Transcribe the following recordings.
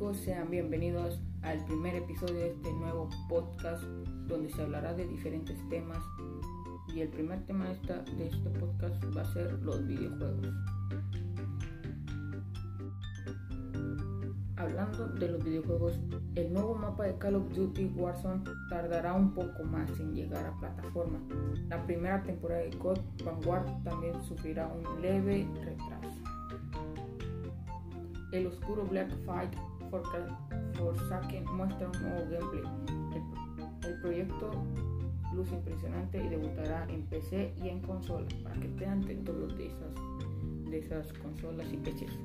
chicos, sean bienvenidos al primer episodio de este nuevo podcast donde se hablará de diferentes temas y el primer tema de, esta, de este podcast va a ser los videojuegos. Hablando de los videojuegos, el nuevo mapa de Call of Duty Warzone tardará un poco más en llegar a plataforma. La primera temporada de COD Vanguard también sufrirá un leve retraso. El oscuro Black Fight Forsaken muestra un nuevo gameplay. El, el, proyecto luce impresionante y debutará en PC y en consolas para que estén atentos de esas, de esas consolas y PCs.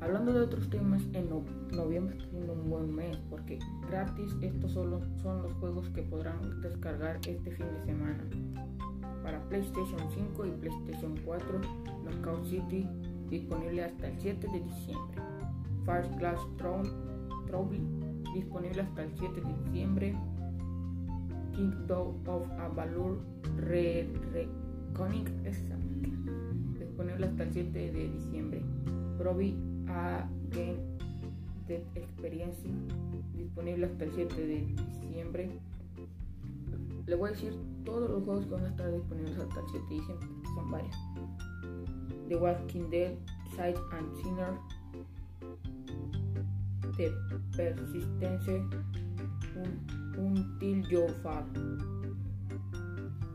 Hablando de otros temas, en noviembre está siendo un buen mes porque gratis estos solo son los juegos que podrán descargar este fin de semana. Para PlayStation 5 y PlayStation 4, Knockout City disponible hasta el 7 de diciembre. First Class Trophy disponible hasta el 7 de diciembre. Kingdom of Avalur Re Reconic disponible hasta el 7 de diciembre. Provi a Game Dead Experience disponible hasta el 7 de diciembre. Le voy a decir todos los juegos que van a estar disponibles hasta el 7 de diciembre, son varios. The Walking Dead, Sight and Sinner, The Persistence, Until You Fall.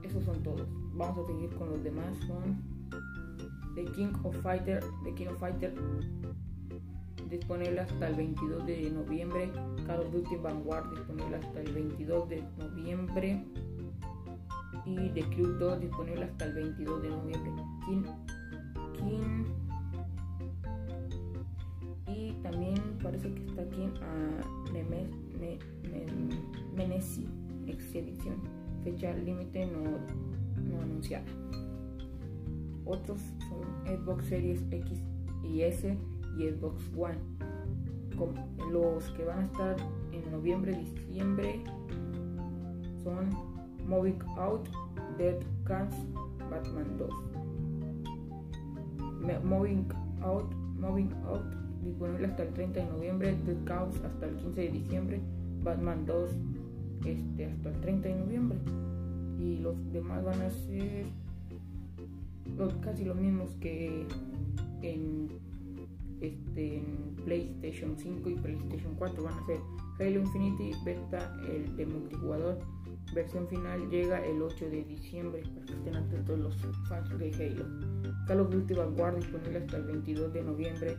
Esos son todos. Vamos a seguir con los demás. Son The King of Fighter, The King of Fighter disponible hasta el 22 de noviembre. Call of Duty Vanguard disponible hasta el 22 de noviembre. Y The Crew 2 disponible hasta el 22 de noviembre. Y también parece que está aquí a Nemes, ne. Fecha límite no, no anunciada. Otros son Xbox Series X y S y Xbox One. los que van a estar en noviembre, diciembre son Moving Out, Dead Cans, Batman 2. Moving Out, Moving Out, disponible hasta el 30 de noviembre, Dead Chaos hasta el 15 de diciembre, Batman 2 este, hasta el 30 de noviembre. Y los demás van a ser casi los mismos que en este, en PlayStation 5 y PlayStation 4 van a ser Halo Infinity Beta, el de multijugador. Versión final llega el 8 de diciembre para que estén atentos los fans de Halo. Call of Duty Vanguard disponible hasta el 22 de noviembre.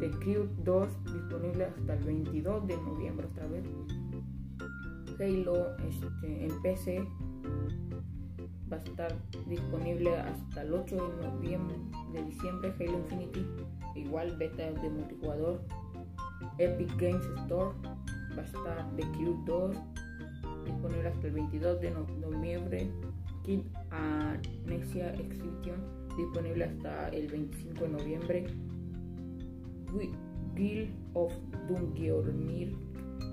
The Crew 2 disponible hasta el 22 de noviembre otra vez. Halo este, en PC va a estar disponible hasta el 8 de noviembre de diciembre. Halo Infinity igual beta de multijugador. Epic Games Store va a estar The Crew 2 disponible hasta el 22 de noviembre. Kid Amnesia Exhibition disponible hasta el 25 de noviembre. Guild of Dungeoneer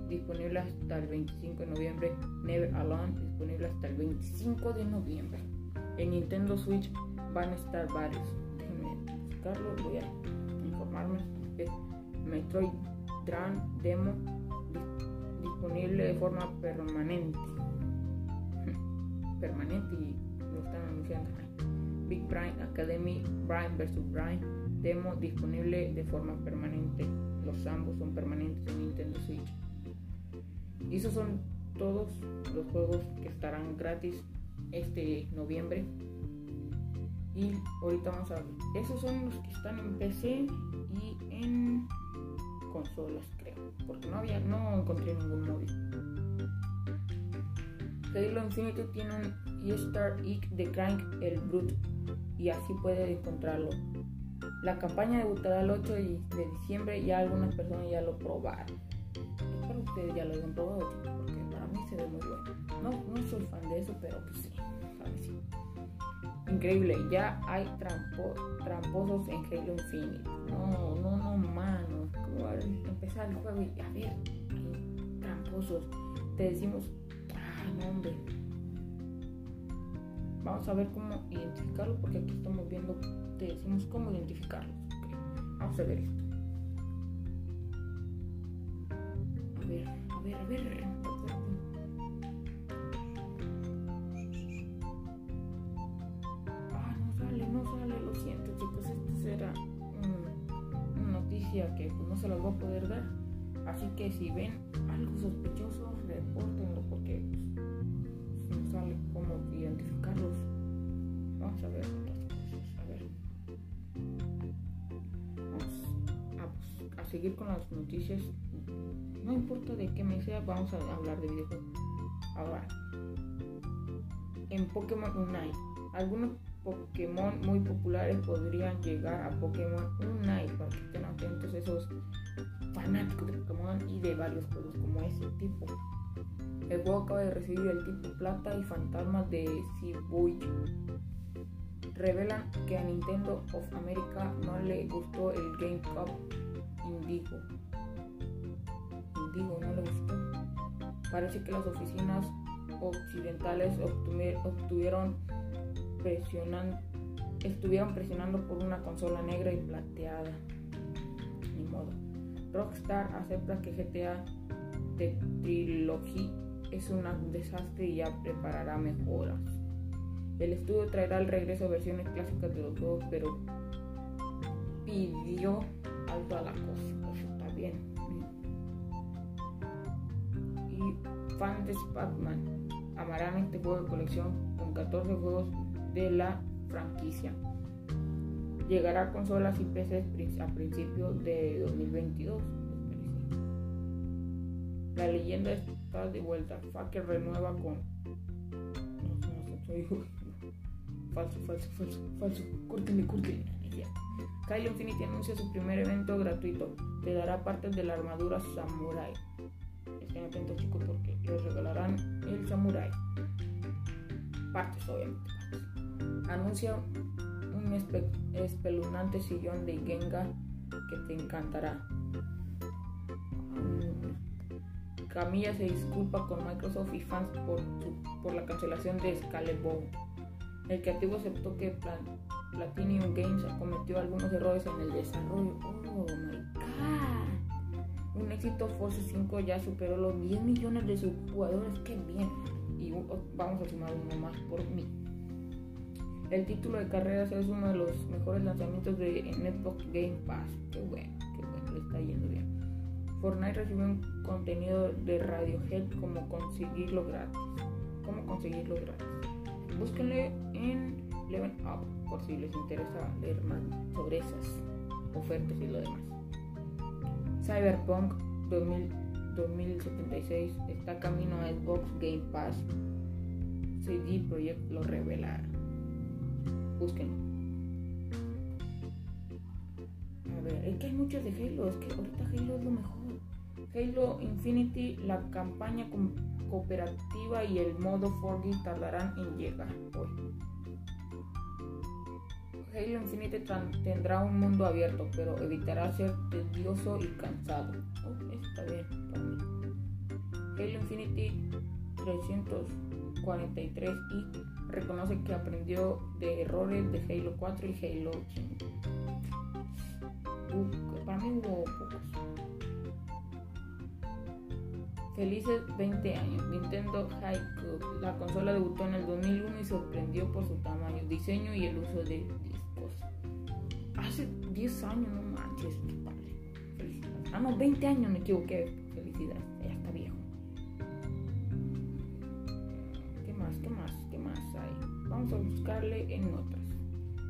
disponible hasta el 25 de noviembre. Never Alone disponible hasta el 25 de noviembre. En Nintendo Switch van a estar varios. Déjenme buscarlo, voy a Metroid Dread Demo disponible de forma permanente. permanente y lo están anunciando. Big Brain Academy Brain vs. Brain Demo disponible de forma permanente. Los ambos son permanentes en Nintendo Switch. Y esos son todos los juegos que estarán gratis este noviembre. Y ahorita vamos a ver. Esos son los que están en PC y en consolas, creo. Porque no había, no encontré ningún móvil. Halo Infinity tiene un Easter egg de Crank el Brute y así puede encontrarlo. La campaña debutará el 8 de diciembre y ya algunas personas ya lo probaron. Espero ustedes ya lo hayan probado porque para mí se ve muy bueno. No, no soy fan de eso, pero pues sí, para sí increíble, ya hay tramposos en Halo Infinite. No, no, no, mano. Empezar el juego y a ver, tramposos. Te decimos, Vamos a ver cómo identificarlo porque aquí estamos viendo, te decimos cómo identificarlos. Vamos a ver esto. A ver, a ver, a ver. Ah, no sale, no sale, lo siento chicos, esta será una, una noticia que no se las voy a poder dar. Así que si ven algo sospechoso, repórtenlo porque Vamos a ver. Vamos a, seguir con las noticias no importa de qué me sea, vamos a hablar de videojuegos. Ahora, en Pokémon Unite, algunos Pokémon muy populares podrían llegar a Pokémon Unite para que estén atentos esos fanáticos de Pokémon y de varios juegos como ese tipo. El juego acaba de recibir el tipo plata y fantasmas de Sibuy. Revelan que a Nintendo of America no le gustó el GameCube Indigo digo, no le gustó. Parece que las oficinas occidentales obtuvieron presionan, estuvieron presionando por una consola negra y plateada. Ni modo. Rockstar acepta que GTA de Trilogy es un desastre y ya preparará mejoras. El estudio traerá al regreso versiones clásicas de los juegos, pero pidió alto a la cosa. Eso está bien. fans de Pac-Man amarán este juego de colección con 14 juegos de la franquicia. Llegará a consolas y PCs a principios de 2022. La leyenda está de vuelta. Faker renueva con. Falso, falso, falso, falso. Córtenle, córtenle. Kylo Infinity anuncia su primer evento gratuito. Te dará partes de la armadura Samurai estén atentos chicos porque les regalarán el samurai. Partes, obviamente. Anuncia un espeluznante sillón de Genga que te encantará. Camilla se disculpa con Microsoft y fans por, por la cancelación de Scalebound. El creativo aceptó que Platinum Games cometió algunos errores en el desarrollo. Oh my god un éxito Force 5 ya superó los 10 millones de sus jugadores, qué bien. Y vamos a sumar uno más por mí. El título de carreras es uno de los mejores lanzamientos de Netbox Game Pass. Qué bueno, qué bueno, le está yendo bien. Fortnite recibe un contenido de Radiohead como conseguirlo gratis. ¿Cómo conseguirlo gratis? Búsquenle en Level Up por si les interesa leer más sobre esas ofertas y lo demás. Cyberpunk 2076 está camino a Xbox Game Pass. CD Projekt lo revelará. Búsquenlo. A ver, es que hay muchos de Halo, es que ahorita Halo es lo mejor. Halo Infinity, la campaña cooperativa y el modo Forgy tardarán en llegar hoy. Halo Infinite tendrá un mundo abierto, pero evitará ser tedioso y cansado. Oh, está bien para mí. Halo Infinity 343i reconoce que aprendió de errores de Halo 4 y Halo 5. para mí hubo pocos. Felices 20 años. Nintendo Haiku. La consola debutó en el 2001 y sorprendió por su tamaño, diseño y el uso de hace 10 años, no manches, qué padre. Felicidades. Ah, no, 20 años me equivoqué. Felicidades, ya está viejo. ¿Qué más? ¿Qué más? ¿Qué más hay? Vamos a buscarle en otras.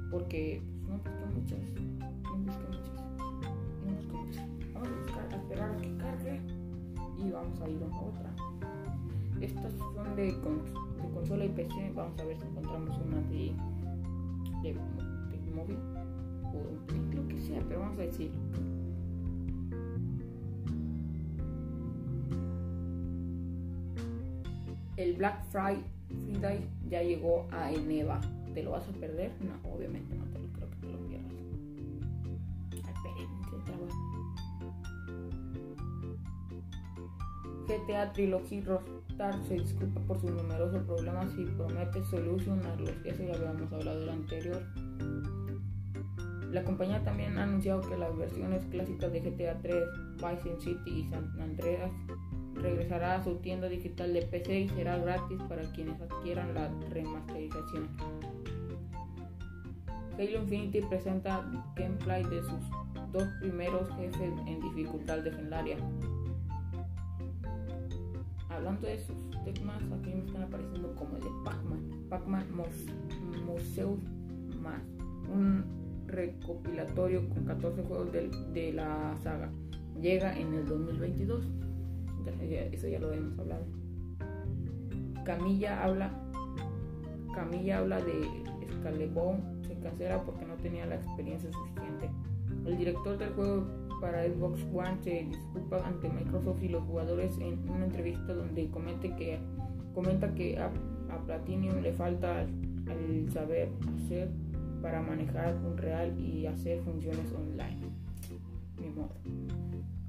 Porque pues, no busqué muchas. No busqué muchas. Vamos a buscar, esperar a que cargue. Y vamos a ir a otra. Estas son de, de consola y PC. Vamos a ver si encontramos una de, de móvil lo que sea, pero vamos a decirlo. El Black Friday ya llegó a Eneva. ¿Te lo vas a perder? No, obviamente no te lo creo que te lo pierdas. GTA Trilogy Rockstar se disculpa por sus numerosos problemas y promete solucionarlos. Eso ya habíamos hablado del anterior. La compañía también ha anunciado que las versiones clásicas de GTA 3, Vice City y San Andreas regresará a su tienda digital de PC y será gratis para quienes adquieran la remasterización. Halo Infinity presenta gameplay de sus dos primeros jefes en dificultad legendaria. Hablando de sus temas, aquí me están apareciendo como el de Pac-Man, Pac-Man Museum Más, un recopilatorio con 14 juegos de, de la saga. Llega en el 2022 eso ya lo hemos hablado. Camilla habla, Camilla habla de Scalebone, se cancela porque no tenía la experiencia suficiente. El director del juego para Xbox One se disculpa ante Microsoft y los jugadores en una entrevista donde comenta que, comenta que a, Platinum le falta el saber hacer para manejar un real y hacer funciones online. Mi modo.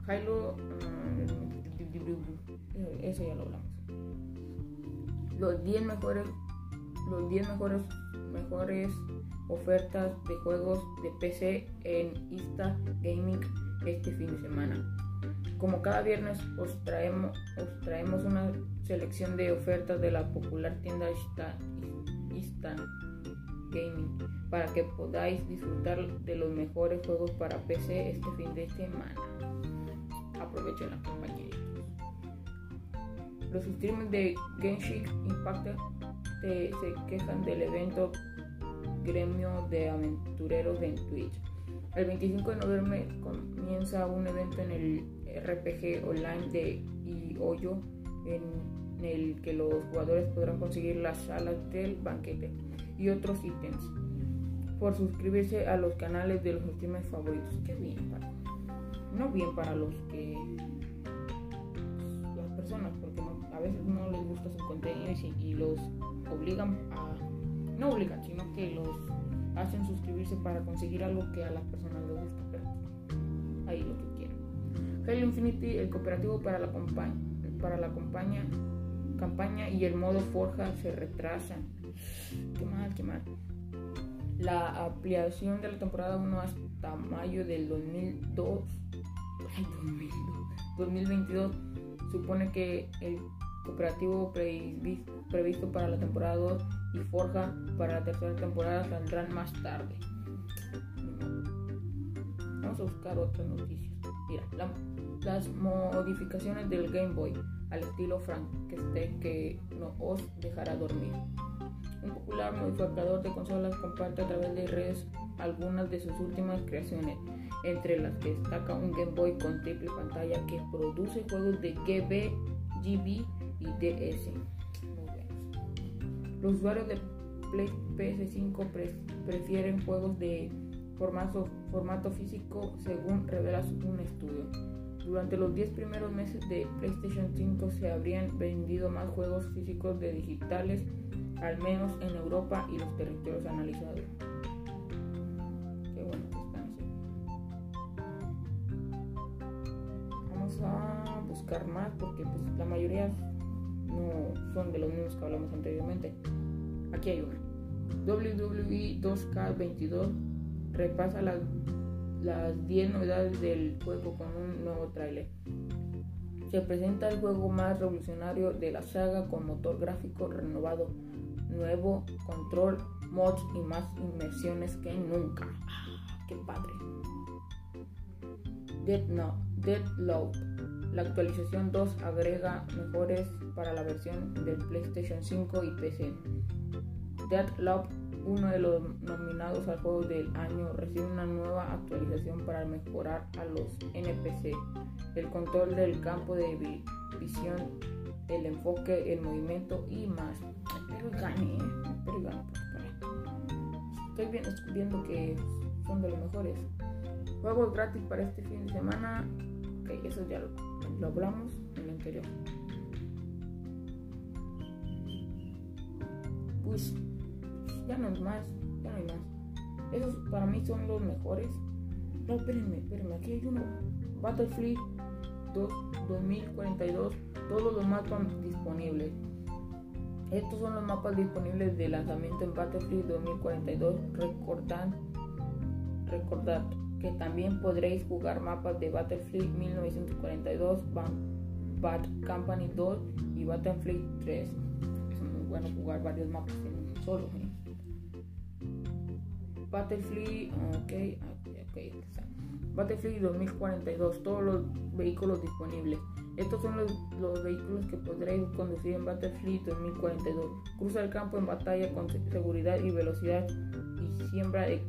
Halo, uh, eso ya lo hablamos. Los 10 mejores, los 10 mejores, mejores ofertas de juegos de PC en Insta Gaming este fin de semana. Como cada viernes os traemos, os traemos una selección de ofertas de la popular tienda Insta Gaming para que podáis disfrutar de los mejores juegos para PC este fin de semana. Aprovechen la compañía. Los streamers de Genshin Impact se quejan del evento Gremio de Aventureros en Twitch. El 25 de noviembre comienza un evento en el RPG online de IOYO en el que los jugadores podrán conseguir las salas del banquete y otros ítems por suscribirse a los canales de los streamers favoritos. Qué bien para. No bien para los que las personas, porque a veces no les gusta su contenido y, los obligan a, no obligan, sino que los hacen suscribirse para conseguir algo que a las personas les gusta, pero ahí lo que quieran. Halo Infinity, el cooperativo para la, compañía, para la compañía, campaña y el modo Forja se retrasan. Qué mal, qué mal. La ampliación de la temporada 1 hasta mayo del 2002, ay, 2022 supone que el cooperativo previsto para la temporada 2 y Forja para la tercera temporada saldrán más tarde. Vamos a buscar otras noticias. Mira, las modificaciones del Game Boy al estilo Frankenstein que no os dejará dormir. Un popular modificador de consolas comparte a través de redes algunas de sus últimas creaciones, entre las que destaca un Game Boy con triple pantalla que produce juegos de GB, GB y DS. Los usuarios de PS5 prefieren juegos de formato, formato físico según revela un estudio. Durante los 10 primeros meses de PlayStation 5 se habrían vendido más juegos físicos de digitales, al menos en Europa y los territorios analizados. Qué bueno que están Vamos a buscar más porque pues, la mayoría no son de los mismos que hablamos anteriormente. Aquí hay una. WWE 2K22 repasa las, las 10 novedades del juego con un nuevo tráiler. Se presenta el juego más revolucionario de la saga con motor gráfico renovado, nuevo control, mods y más inmersiones que nunca. Ah, ¡Qué padre! Dead, no, la actualización 2 agrega mejores para la versión del PlayStation 5 y PC. Deadlock, uno de los nominados al juego del año, recibe una nueva actualización para mejorar a los NPC, el control del campo de visión, el enfoque, el movimiento y más. Espero gane, espero gane. Estoy viendo que son de los mejores. Juegos gratis para este fin de semana. Ok, eso ya lo lo hablamos en el anterior. Pues ya no es más, ya no hay más. Esos para mí son los mejores. No, espérenme, espérenme, aquí hay uno. Battlefield 2, 2042, todos los mapas disponibles. Estos son los mapas disponibles de lanzamiento en Battlefield 2042. Recordad, recordad que también podréis jugar mapas de Battlefield 1942, Bad Company 2 y Battlefield 3. Es muy bueno jugar varios mapas en un solo. ¿eh? Battlefield, ok, ok, Battlefield 2042, todos los vehículos disponibles. Estos son los, vehículos que podréis conducir en Battlefield 2042. Cruza el campo en batalla con seguridad y velocidad y siembra en,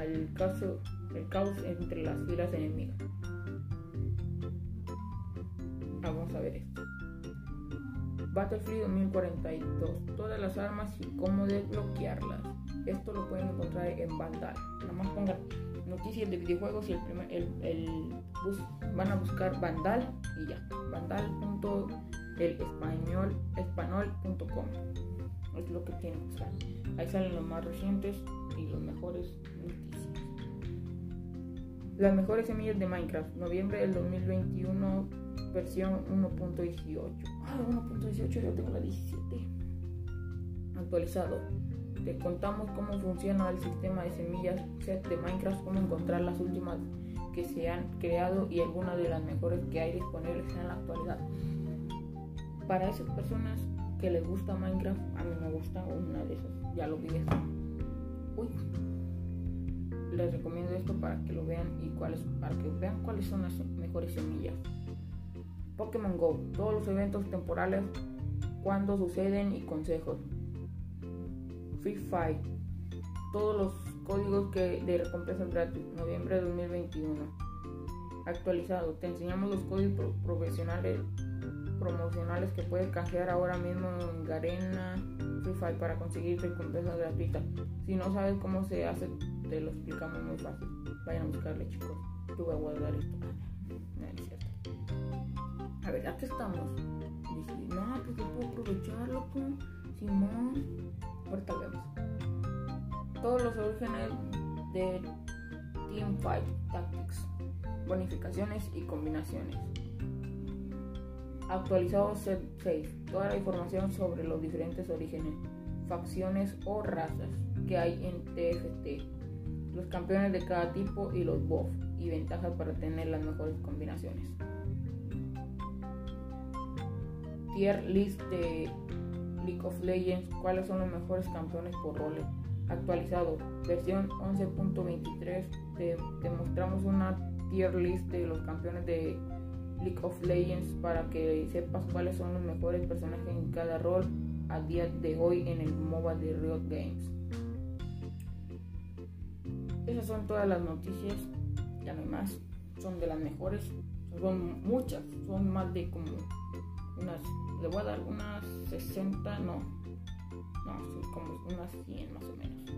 el, caso, el caos entre las filas enemigas. Vamos a ver esto. Battlefield 2042. Todas las armas y cómo desbloquearlas. Esto lo pueden encontrar en Vandal. Nada más pongan noticias de videojuegos y el primer, bus, van a buscar Vandal y ya. Vandal.elespañol.com es lo que tienen que. Ahí salen los más recientes y los mejores noticias. Las mejores semillas de Minecraft, noviembre del 2021, versión 1.18. Ah, 1.18, yo tengo la 17. Actualizado contamos cómo funciona el sistema de semillas set de Minecraft, cómo encontrar las últimas que se han creado y algunas de las mejores que hay disponibles en la actualidad. Para esas personas que les gusta Minecraft, a mí me gusta una de esas, ya lo vi Uy. Les recomiendo esto para que lo vean y cuáles, para que vean cuáles son las mejores semillas. Pokémon Go, todos los eventos temporales, cuándo suceden y consejos. Free Fire. Todos los códigos que de recompensas gratis. Noviembre de 2021. Actualizado. Te enseñamos los códigos profesionales promocionales que puedes canjear ahora mismo en Garena Free Fire para conseguir recompensas gratuitas. Si no sabes cómo se hace, te lo explicamos muy fácil. Vayan a buscarle, chicos. Yo voy a guardar esto. A ver, ya que estamos. Dice, no, pues yo puedo aprovecharlo, con Simón. Ahorita vemos. Todos los orígenes de Teamfight Tactics, bonificaciones y combinaciones. Actualizado set 6. Toda la información sobre los diferentes orígenes, facciones o razas que hay en TFT, los campeones de cada tipo y los buffs y ventajas para tener las mejores combinaciones. Tier list de League of Legends, cuáles son los mejores campeones por roles. Actualizado, versión 11.23, te, mostramos una tier list de los campeones de League of Legends para que sepas cuáles son los mejores personajes en cada rol a día de hoy en el MOBA de Riot Games. Esas son todas las noticias, ya no más, son de las mejores, son muchas, son más de como unas le voy a dar unas 60, no, no, como unas 100 más o menos.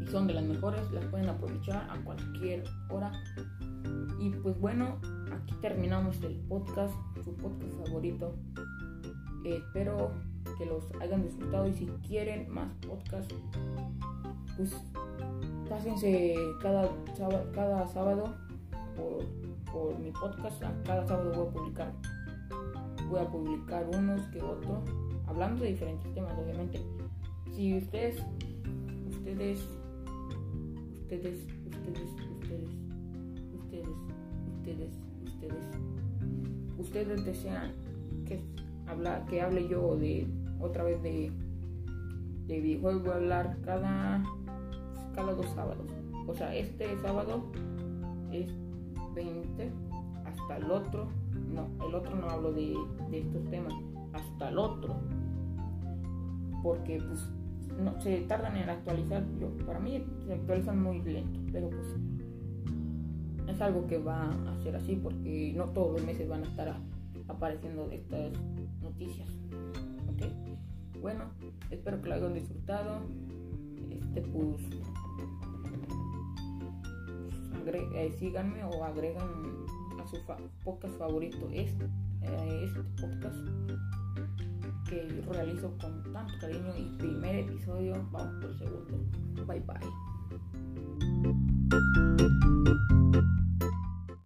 Y son de las mejores, las pueden aprovechar a cualquier hora. Y pues bueno, aquí terminamos el podcast, su podcast favorito. espero que los hayan disfrutado y si quieren más podcast, pues pásense cada, cada sábado por, por mi podcast. Cada sábado voy a publicar voy a publicar unos que otros, hablando de diferentes temas, obviamente. Si ustedes, ustedes, ustedes, ustedes, ustedes, ustedes, ustedes, ustedes, ustedes desean que, habla, que hable yo de otra vez de, de videojuegos, voy a hablar cada, cada dos sábados. O sea, este sábado es 20 hasta el otro no, el otro no hablo de, estos temas, hasta el otro. Porque pues no, se tardan en actualizar. Yo, para mí se actualizan muy lento, pero pues es algo que va a ser así porque no todos los meses van a estar apareciendo estas noticias. Bueno, espero que lo hayan disfrutado. Este pues, pues eh, síganme o agregan su podcast favorito, eh, este podcast que realizo con tanto cariño y primer episodio, vamos por segundo. Bye bye.